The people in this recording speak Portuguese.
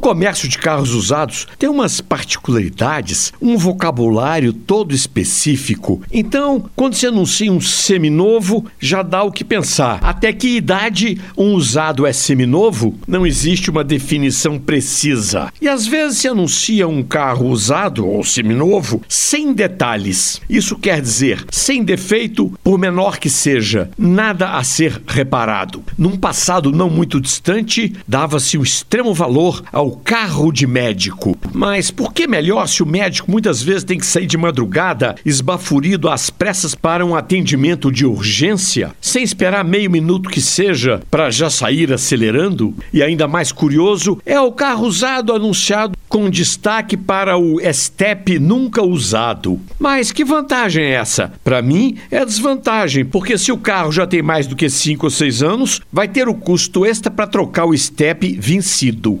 comércio de carros usados tem umas particularidades, um vocabulário todo específico. Então, quando se anuncia um seminovo, já dá o que pensar. Até que idade um usado é seminovo? Não existe uma definição precisa. E às vezes se anuncia um carro usado ou seminovo sem detalhes. Isso quer dizer sem defeito, por menor que seja, nada a ser reparado. Num passado não muito distante, dava-se um extremo valor ao carro de médico. Mas por que melhor se o médico muitas vezes tem que sair de madrugada, esbaforido às pressas para um atendimento de urgência, sem esperar meio minuto que seja para já sair acelerando? E ainda mais curioso é o carro usado anunciado com destaque para o Step nunca usado. Mas que vantagem é essa? Para mim é desvantagem, porque se o carro já tem mais do que 5 ou 6 anos, vai ter o custo extra para trocar o Step vencido.